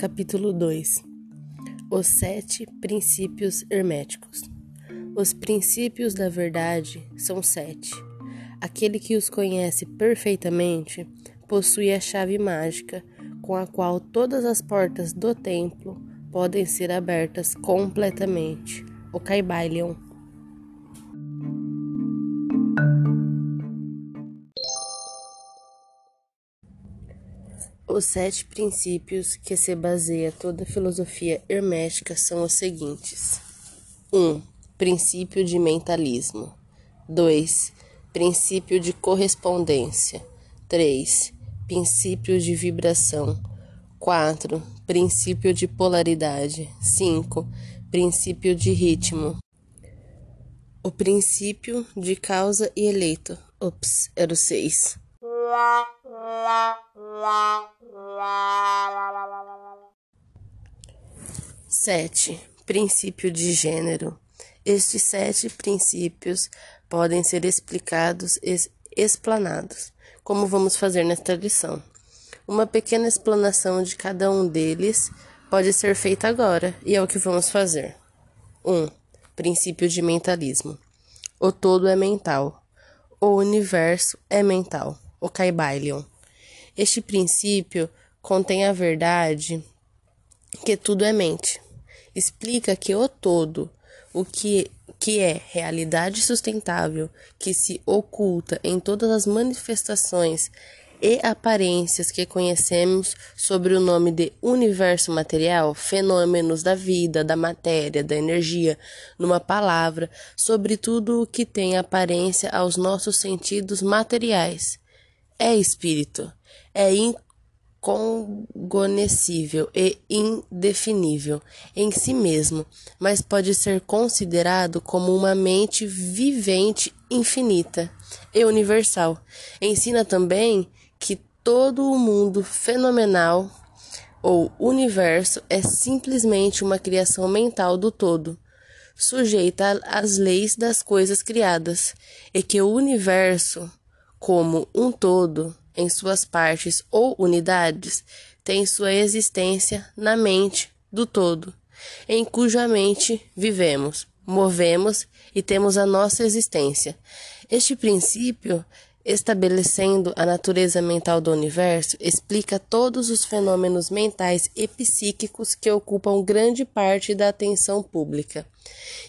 Capítulo 2 Os sete princípios herméticos. Os princípios da verdade são sete. Aquele que os conhece perfeitamente possui a chave mágica com a qual todas as portas do templo podem ser abertas completamente. O Kaibailion. Os sete princípios que se baseia toda a filosofia hermética são os seguintes: 1. Um, princípio de mentalismo. 2. Princípio de correspondência. 3. Princípio de vibração. 4. Princípio de polaridade. 5. Princípio de ritmo. O princípio de causa e eleito. Ops, era o 6. 7. Princípio de gênero. Estes sete princípios podem ser explicados e explanados, como vamos fazer nesta lição. Uma pequena explanação de cada um deles pode ser feita agora, e é o que vamos fazer. 1. Um, princípio de mentalismo. O todo é mental. O universo é mental. O Kybalion. Este princípio contém a verdade que tudo é mente. Explica que o todo, o que, que é realidade sustentável, que se oculta em todas as manifestações e aparências que conhecemos sobre o nome de universo material, fenômenos da vida, da matéria, da energia, numa palavra, sobre tudo o que tem aparência aos nossos sentidos materiais. É espírito é inconhecível e indefinível em si mesmo, mas pode ser considerado como uma mente vivente infinita e universal. Ensina também que todo o mundo fenomenal ou universo é simplesmente uma criação mental do todo, sujeita às leis das coisas criadas, e que o universo, como um todo, em suas partes ou unidades, tem sua existência na mente do todo, em cuja mente vivemos, movemos e temos a nossa existência. Este princípio, estabelecendo a natureza mental do universo, explica todos os fenômenos mentais e psíquicos que ocupam grande parte da atenção pública,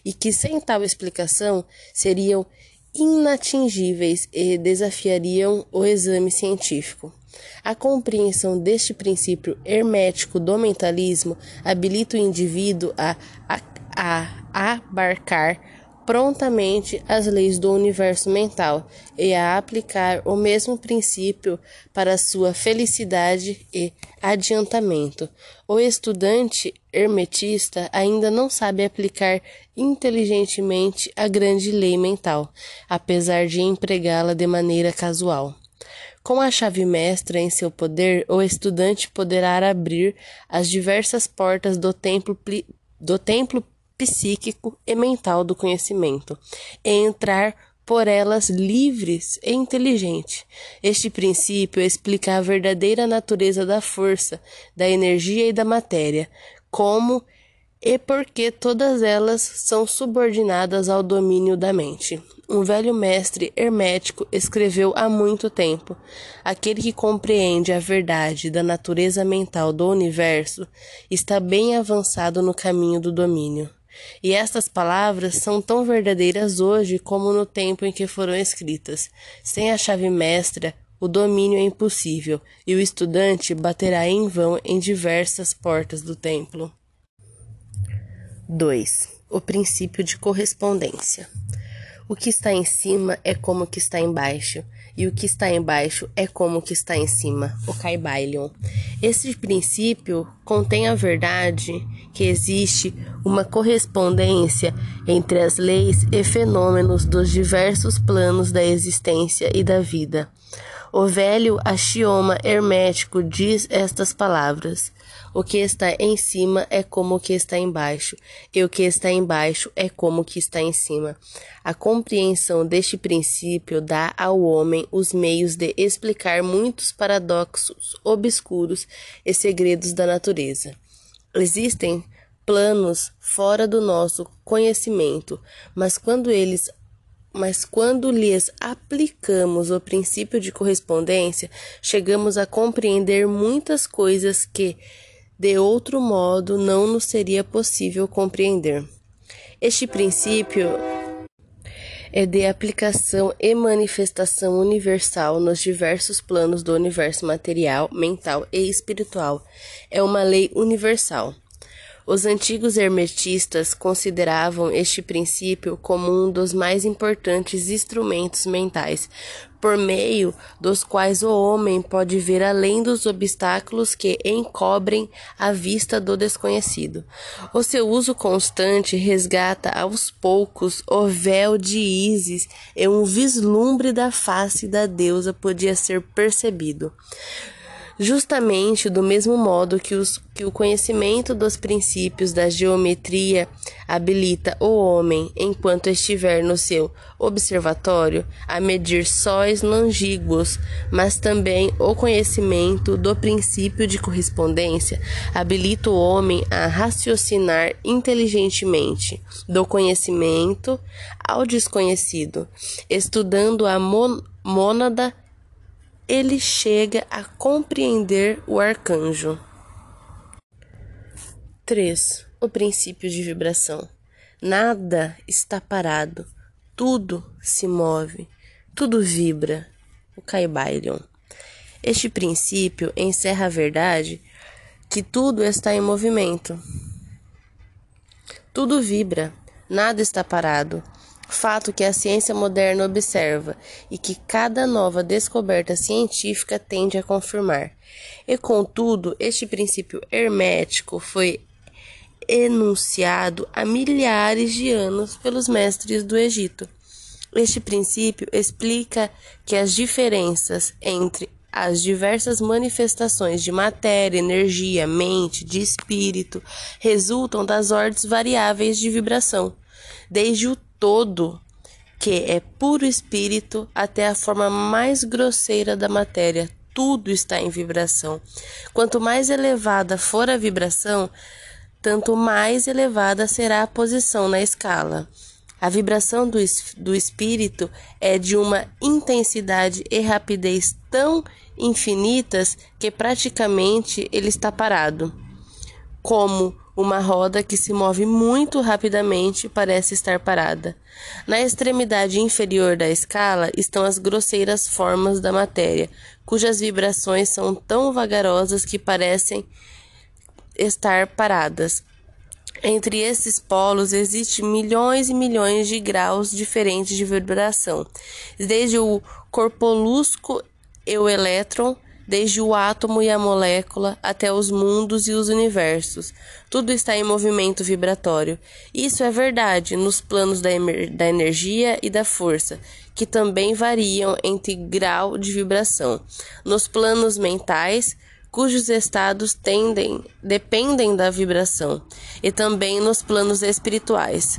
e que sem tal explicação seriam inatingíveis e desafiariam o exame científico. A compreensão deste princípio hermético do mentalismo habilita o indivíduo a, a, a abarcar prontamente as leis do universo mental e a aplicar o mesmo princípio para sua felicidade e adiantamento. O estudante hermetista ainda não sabe aplicar inteligentemente a grande lei mental, apesar de empregá-la de maneira casual. Com a chave mestra em seu poder, o estudante poderá abrir as diversas portas do templo, do templo psíquico e mental do conhecimento, e entrar por elas livres e inteligente. Este princípio explica a verdadeira natureza da força, da energia e da matéria, como e porque todas elas são subordinadas ao domínio da mente. Um velho mestre hermético escreveu há muito tempo: aquele que compreende a verdade da natureza mental do universo está bem avançado no caminho do domínio. E estas palavras são tão verdadeiras hoje como no tempo em que foram escritas. Sem a chave mestra, o domínio é impossível, e o estudante baterá em vão em diversas portas do templo. 2. O princípio de correspondência. O que está em cima é como o que está embaixo, e o que está embaixo é como o que está em cima, o Kaibailion. Esse princípio contém a verdade que existe uma correspondência entre as leis e fenômenos dos diversos planos da existência e da vida. O velho axioma hermético diz estas palavras: o que está em cima é como o que está embaixo, e o que está embaixo é como o que está em cima. A compreensão deste princípio dá ao homem os meios de explicar muitos paradoxos obscuros e segredos da natureza. Existem planos fora do nosso conhecimento, mas quando eles mas quando lhes aplicamos o princípio de correspondência, chegamos a compreender muitas coisas que, de outro modo, não nos seria possível compreender. Este princípio é de aplicação e manifestação universal nos diversos planos do universo material, mental e espiritual. É uma lei universal. Os antigos hermetistas consideravam este princípio como um dos mais importantes instrumentos mentais, por meio dos quais o homem pode ver além dos obstáculos que encobrem a vista do desconhecido. O seu uso constante resgata aos poucos o véu de Ísis e um vislumbre da face da deusa podia ser percebido justamente do mesmo modo que, os, que o conhecimento dos princípios da geometria habilita o homem, enquanto estiver no seu observatório, a medir sóis longínquos, mas também o conhecimento do princípio de correspondência habilita o homem a raciocinar inteligentemente do conhecimento ao desconhecido, estudando a mônada ele chega a compreender o arcanjo. 3. O princípio de vibração. Nada está parado, tudo se move, tudo vibra. O Kybalion. Este princípio encerra a verdade que tudo está em movimento. Tudo vibra, nada está parado fato que a ciência moderna observa e que cada nova descoberta científica tende a confirmar. E contudo, este princípio hermético foi enunciado há milhares de anos pelos mestres do Egito. Este princípio explica que as diferenças entre as diversas manifestações de matéria, energia, mente, de espírito resultam das ordens variáveis de vibração, desde o todo, que é puro espírito, até a forma mais grosseira da matéria. Tudo está em vibração. Quanto mais elevada for a vibração, tanto mais elevada será a posição na escala. A vibração do, do espírito é de uma intensidade e rapidez tão infinitas que praticamente ele está parado. Como uma roda que se move muito rapidamente parece estar parada. Na extremidade inferior da escala estão as grosseiras formas da matéria, cujas vibrações são tão vagarosas que parecem estar paradas. Entre esses polos existem milhões e milhões de graus diferentes de vibração, desde o corpúsculo e o elétron desde o átomo e a molécula até os mundos e os universos. Tudo está em movimento vibratório. Isso é verdade nos planos da, da energia e da força, que também variam entre grau de vibração. Nos planos mentais, cujos estados tendem, dependem da vibração, e também nos planos espirituais.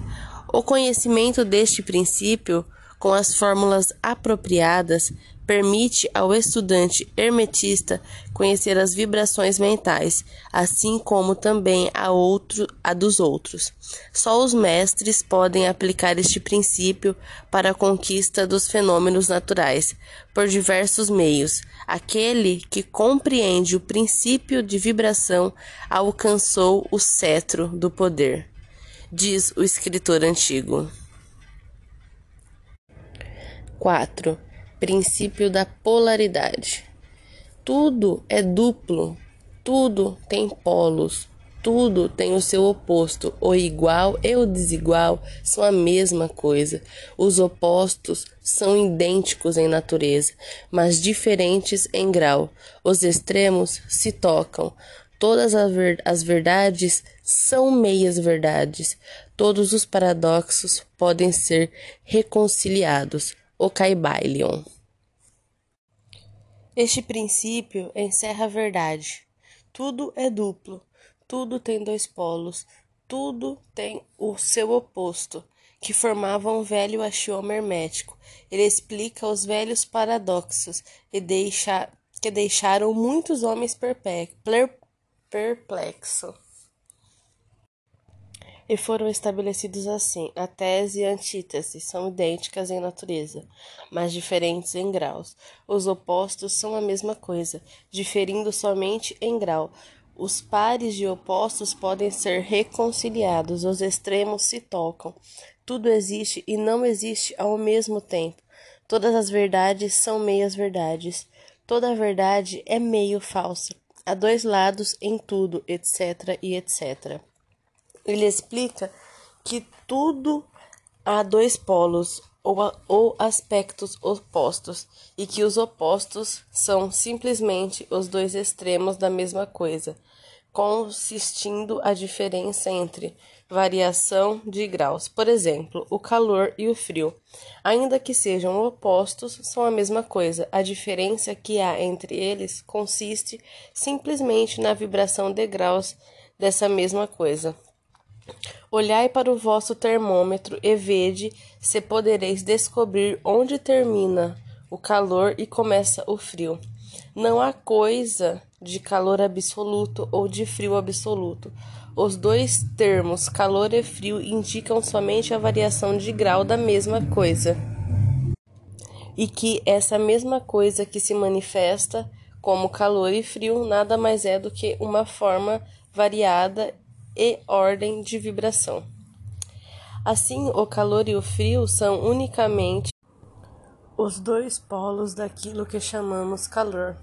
O conhecimento deste princípio, com as fórmulas apropriadas, permite ao estudante hermetista conhecer as vibrações mentais, assim como também a, outro, a dos outros. Só os mestres podem aplicar este princípio para a conquista dos fenômenos naturais, por diversos meios. Aquele que compreende o princípio de vibração alcançou o cetro do poder, diz o escritor antigo. 4 princípio da polaridade. Tudo é duplo, tudo tem polos, tudo tem o seu oposto. O igual e o desigual são a mesma coisa. Os opostos são idênticos em natureza, mas diferentes em grau. Os extremos se tocam. Todas as verdades são meias verdades. Todos os paradoxos podem ser reconciliados o Kybalion. Este princípio encerra a verdade. Tudo é duplo, tudo tem dois polos, tudo tem o seu oposto, que formava um velho axioma hermético. Ele explica os velhos paradoxos e deixa, que deixaram muitos homens perplexos e foram estabelecidos assim. A tese e a antítese são idênticas em natureza, mas diferentes em graus. Os opostos são a mesma coisa, diferindo somente em grau. Os pares de opostos podem ser reconciliados, os extremos se tocam. Tudo existe e não existe ao mesmo tempo. Todas as verdades são meias verdades. Toda verdade é meio falsa. Há dois lados em tudo, etc. e etc ele explica que tudo há dois polos ou, ou aspectos opostos e que os opostos são simplesmente os dois extremos da mesma coisa, consistindo a diferença entre variação de graus. Por exemplo, o calor e o frio, ainda que sejam opostos, são a mesma coisa. A diferença que há entre eles consiste simplesmente na vibração de graus dessa mesma coisa. Olhai para o vosso termômetro e vede se podereis descobrir onde termina o calor e começa o frio. Não há coisa de calor absoluto ou de frio absoluto. Os dois termos, calor e frio, indicam somente a variação de grau da mesma coisa. E que essa mesma coisa que se manifesta como calor e frio nada mais é do que uma forma variada e ordem de vibração. Assim, o calor e o frio são unicamente os dois polos daquilo que chamamos calor,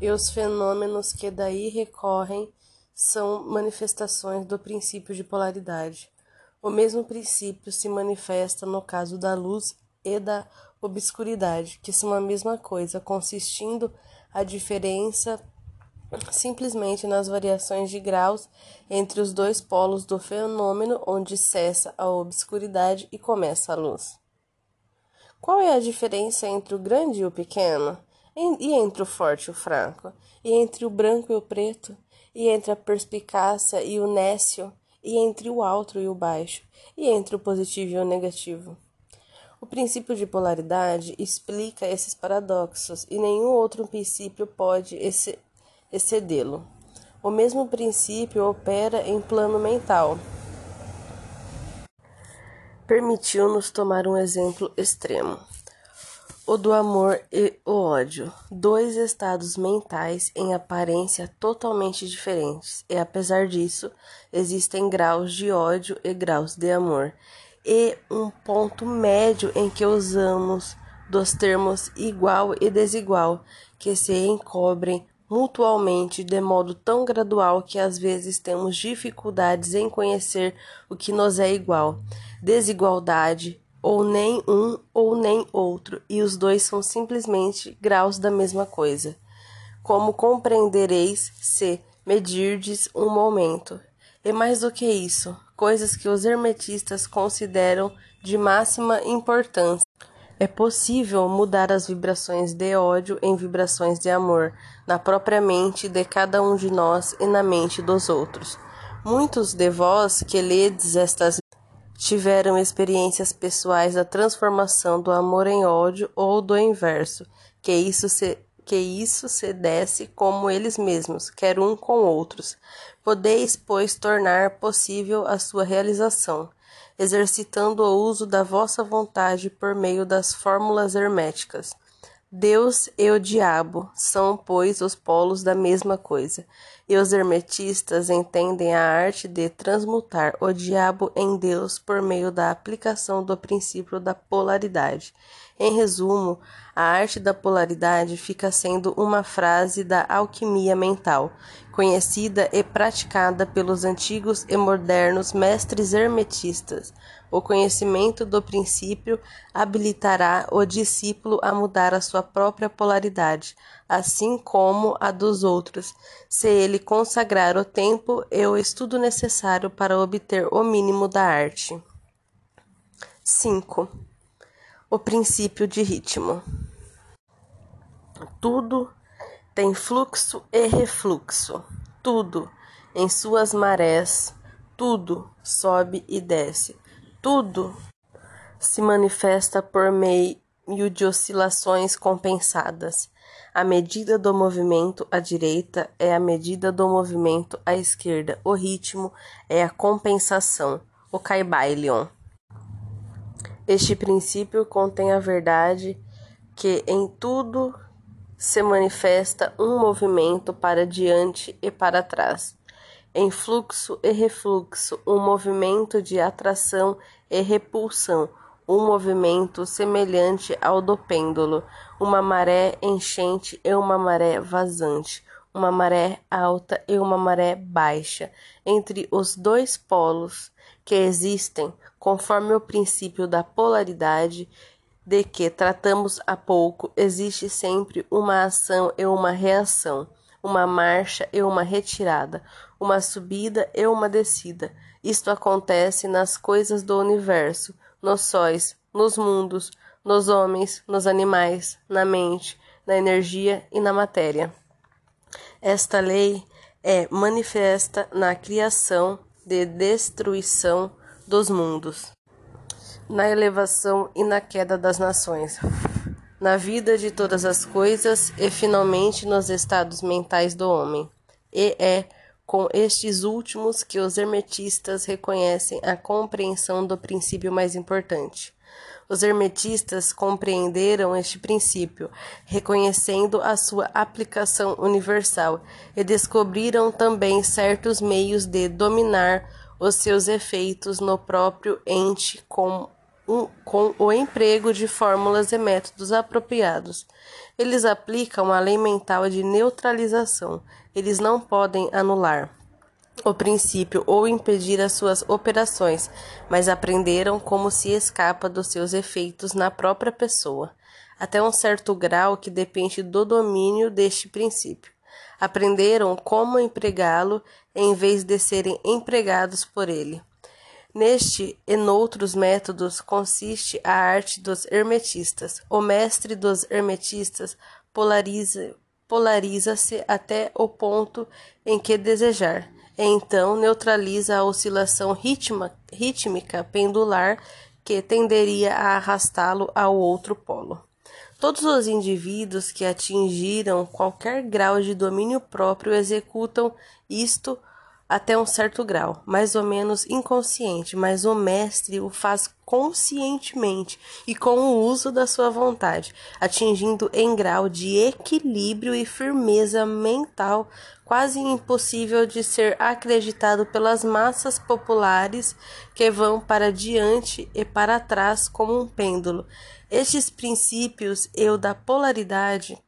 e os fenômenos que daí recorrem são manifestações do princípio de polaridade. O mesmo princípio se manifesta no caso da luz e da obscuridade, que são a mesma coisa, consistindo a diferença simplesmente nas variações de graus entre os dois polos do fenômeno, onde cessa a obscuridade e começa a luz. Qual é a diferença entre o grande e o pequeno? E entre o forte e o fraco? E entre o branco e o preto? E entre a perspicácia e o nécio? E entre o alto e o baixo? E entre o positivo e o negativo? O princípio de polaridade explica esses paradoxos e nenhum outro princípio pode excedê-lo. O mesmo princípio opera em plano mental. Permitiu-nos tomar um exemplo extremo: o do amor e o ódio, dois estados mentais em aparência totalmente diferentes, e apesar disso, existem graus de ódio e graus de amor, e um ponto médio em que usamos dos termos igual e desigual, que se encobrem mutualmente de modo tão gradual que às vezes temos dificuldades em conhecer o que nos é igual. Desigualdade, ou nem um ou nem outro, e os dois são simplesmente graus da mesma coisa. Como compreendereis se medirdes um momento? E mais do que isso, coisas que os hermetistas consideram de máxima importância. É possível mudar as vibrações de ódio em vibrações de amor, na própria mente de cada um de nós e na mente dos outros. Muitos de vós que ledes estas tiveram experiências pessoais da transformação do amor em ódio ou do inverso, que isso se que isso se desse como eles mesmos, quer um com outros. Podeis, pois, tornar possível a sua realização exercitando o uso da vossa vontade por meio das fórmulas herméticas. Deus e o diabo são, pois, os polos da mesma coisa, e os hermetistas entendem a arte de transmutar o diabo em Deus por meio da aplicação do princípio da polaridade. Em resumo, a arte da polaridade fica sendo uma frase da alquimia mental, conhecida e praticada pelos antigos e modernos mestres hermetistas. O conhecimento do princípio habilitará o discípulo a mudar a sua própria polaridade, assim como a dos outros, se ele consagrar o tempo e o estudo necessário para obter o mínimo da arte. 5 o princípio de ritmo. Tudo tem fluxo e refluxo, tudo em suas marés, tudo sobe e desce, tudo se manifesta por meio de oscilações compensadas. A medida do movimento à direita é a medida do movimento à esquerda. O ritmo é a compensação, o Kybalion. Este princípio contém a verdade que em tudo se manifesta um movimento para diante e para trás, em fluxo e refluxo, um movimento de atração e repulsão, um movimento semelhante ao do pêndulo, uma maré enchente e uma maré vazante, uma maré alta e uma maré baixa, entre os dois polos que existem, conforme o princípio da polaridade de que tratamos há pouco, existe sempre uma ação e uma reação, uma marcha e uma retirada, uma subida e uma descida. Isto acontece nas coisas do universo, nos sóis, nos mundos, nos homens, nos animais, na mente, na energia e na matéria. Esta lei é manifesta na criação de destruição dos mundos na elevação e na queda das nações, na vida de todas as coisas e finalmente nos estados mentais do homem. E é com estes últimos que os hermetistas reconhecem a compreensão do princípio mais importante. Os hermetistas compreenderam este princípio, reconhecendo a sua aplicação universal, e descobriram também certos meios de dominar os seus efeitos no próprio ente com com o emprego de fórmulas e métodos apropriados. Eles aplicam a lei mental de neutralização. Eles não podem anular o princípio ou impedir as suas operações, mas aprenderam como se escapa dos seus efeitos na própria pessoa, até um certo grau que depende do domínio deste princípio. Aprenderam como empregá-lo em vez de serem empregados por ele. Neste e noutros métodos consiste a arte dos hermetistas. O mestre dos hermetistas polariza polariza-se até o ponto em que desejar, e então neutraliza a oscilação ritma, rítmica pendular que tenderia a arrastá-lo ao outro polo. Todos os indivíduos que atingiram qualquer grau de domínio próprio executam isto até um certo grau, mais ou menos inconsciente, mas o mestre o faz conscientemente e com o uso da sua vontade, atingindo em grau de equilíbrio e firmeza mental quase impossível de ser acreditado pelas massas populares que vão para diante e para trás como um pêndulo. Estes princípios e o da polaridade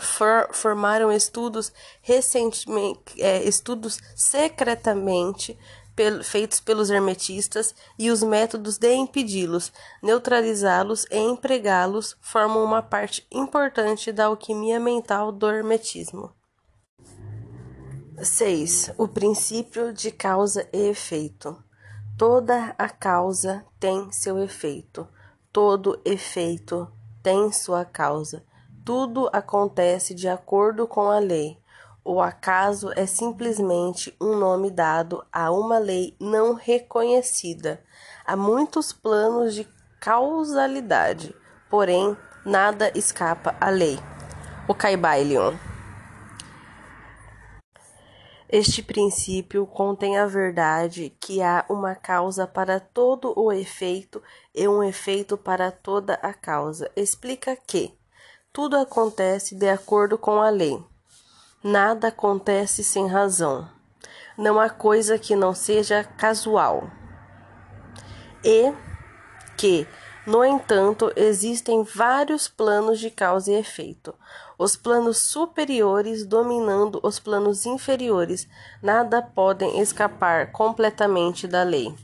for, formaram estudos recentemente, é, estudos secretamente pel, feitos pelos hermetistas e os métodos de impedi-los, neutralizá-los e empregá-los formam uma parte importante da alquimia mental do hermetismo. 6. O princípio de causa e efeito. Toda a causa tem seu efeito, todo efeito tem sua causa. Tudo acontece de acordo com a lei. O acaso é simplesmente um nome dado a uma lei não reconhecida. Há muitos planos de causalidade, porém nada escapa à lei. O Kybalion. Este princípio contém a verdade que há uma causa para todo o efeito e um efeito para toda a causa. Explica que tudo acontece de acordo com a lei. Nada acontece sem razão. Não há coisa que não seja casual. E que, no entanto, existem vários planos de causa e efeito. Os planos superiores dominando os planos inferiores, nada podem escapar completamente da lei.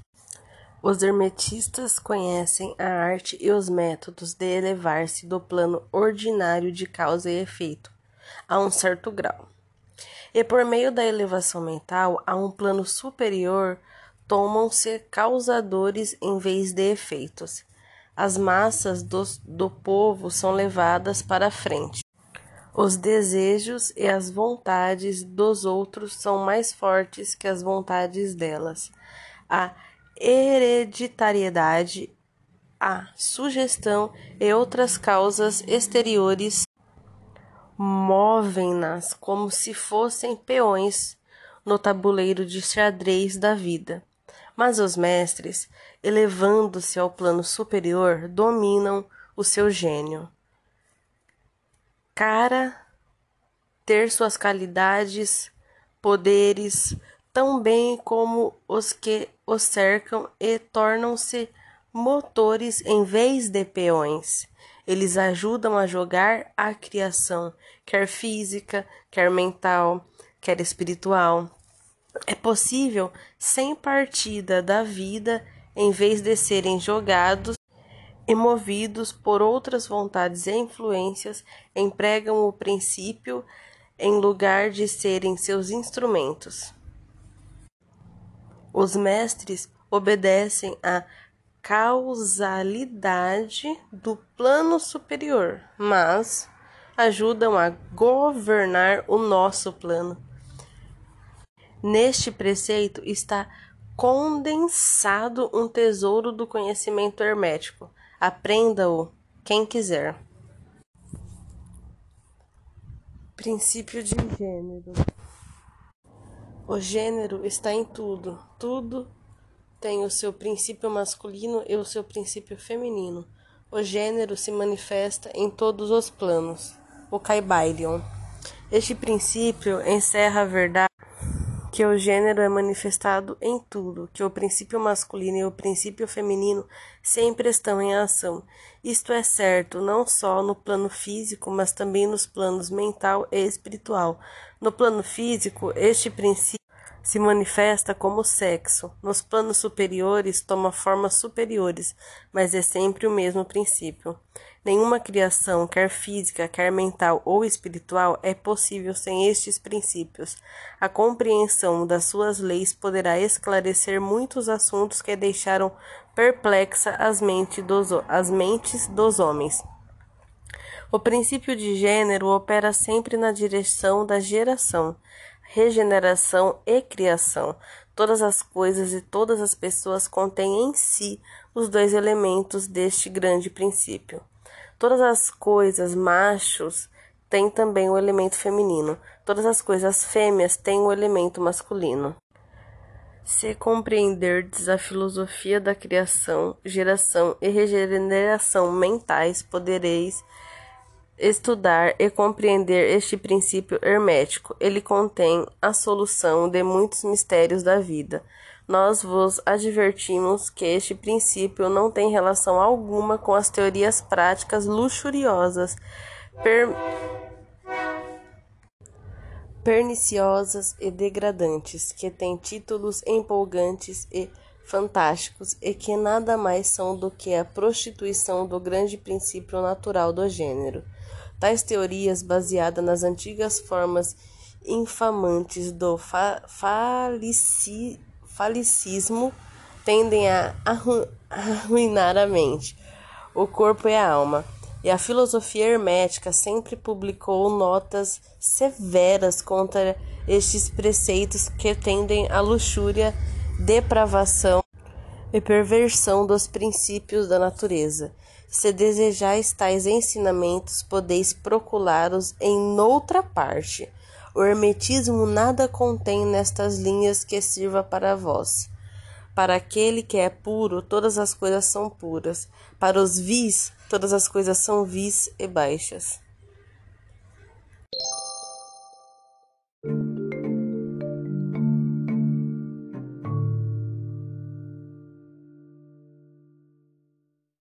Os hermetistas conhecem a arte e os métodos de elevar-se do plano ordinário de causa e efeito a um certo grau. E por meio da elevação mental a um plano superior, tomam-se causadores em vez de efeitos. As massas do, do povo são levadas para frente. Os desejos e as vontades dos outros são mais fortes que as vontades delas. A hereditariedade, a sugestão e outras causas exteriores movem-nas como se fossem peões no tabuleiro de xadrez da vida. Mas os mestres, elevando-se ao plano superior, dominam o seu gênio cara ter suas qualidades, poderes, tão bem como os que o cercam e tornam-se motores em vez de peões. Eles ajudam a jogar a criação, quer física, quer mental, quer espiritual. É possível sem partida da vida, em vez de serem jogados e movidos por outras vontades e influências, empregam o princípio em lugar de serem seus instrumentos. Os mestres obedecem à causalidade do plano superior, mas ajudam a governar o nosso plano. Neste preceito está condensado um tesouro do conhecimento hermético Aprenda-o quem quiser. Princípio de gênero. O gênero está em tudo. Tudo tem o seu princípio masculino e o seu princípio feminino. O gênero se manifesta em todos os planos. O Kybalion. Este princípio encerra a verdade que o gênero é manifestado em tudo, que o princípio masculino e o princípio feminino sempre estão em ação. Isto é certo não só no plano físico, mas também nos planos mental e espiritual. No plano físico, este princípio se manifesta como sexo. Nos planos superiores, toma formas superiores, mas é sempre o mesmo princípio. Nenhuma criação, quer física, quer mental ou espiritual, é possível sem estes princípios. A compreensão das suas leis poderá esclarecer muitos assuntos que deixaram perplexa as, mente dos, as mentes dos homens. O princípio de gênero opera sempre na direção da geração regeneração e criação. Todas as coisas e todas as pessoas contêm em si os dois elementos deste grande princípio. Todas as coisas machos têm também o elemento feminino. Todas as coisas fêmeas têm o elemento masculino. Se compreenderdes a filosofia da criação, geração e regeneração mentais, podereis estudar e compreender este princípio hermético. Ele contém a solução de muitos mistérios da vida. Nós vos advertimos que este princípio não tem relação alguma com as teorias práticas luxuriosas, per... perniciosas e degradantes, que têm títulos empolgantes e fantásticos e que nada mais são do que a prostituição do grande princípio natural do gênero. Tais teorias, baseadas nas antigas formas infamantes do fa falici falicismo, tendem a arruinar a mente, o corpo e a alma. E a filosofia hermética sempre publicou notas severas contra estes preceitos que tendem à luxúria, depravação e perversão dos princípios da natureza. Se desejais tais ensinamentos, podeis procurá-los em noutra parte. O hermetismo nada contém nestas linhas que sirva para vós. Para aquele que é puro, todas as coisas são puras. Para os vis, todas as coisas são vis e baixas.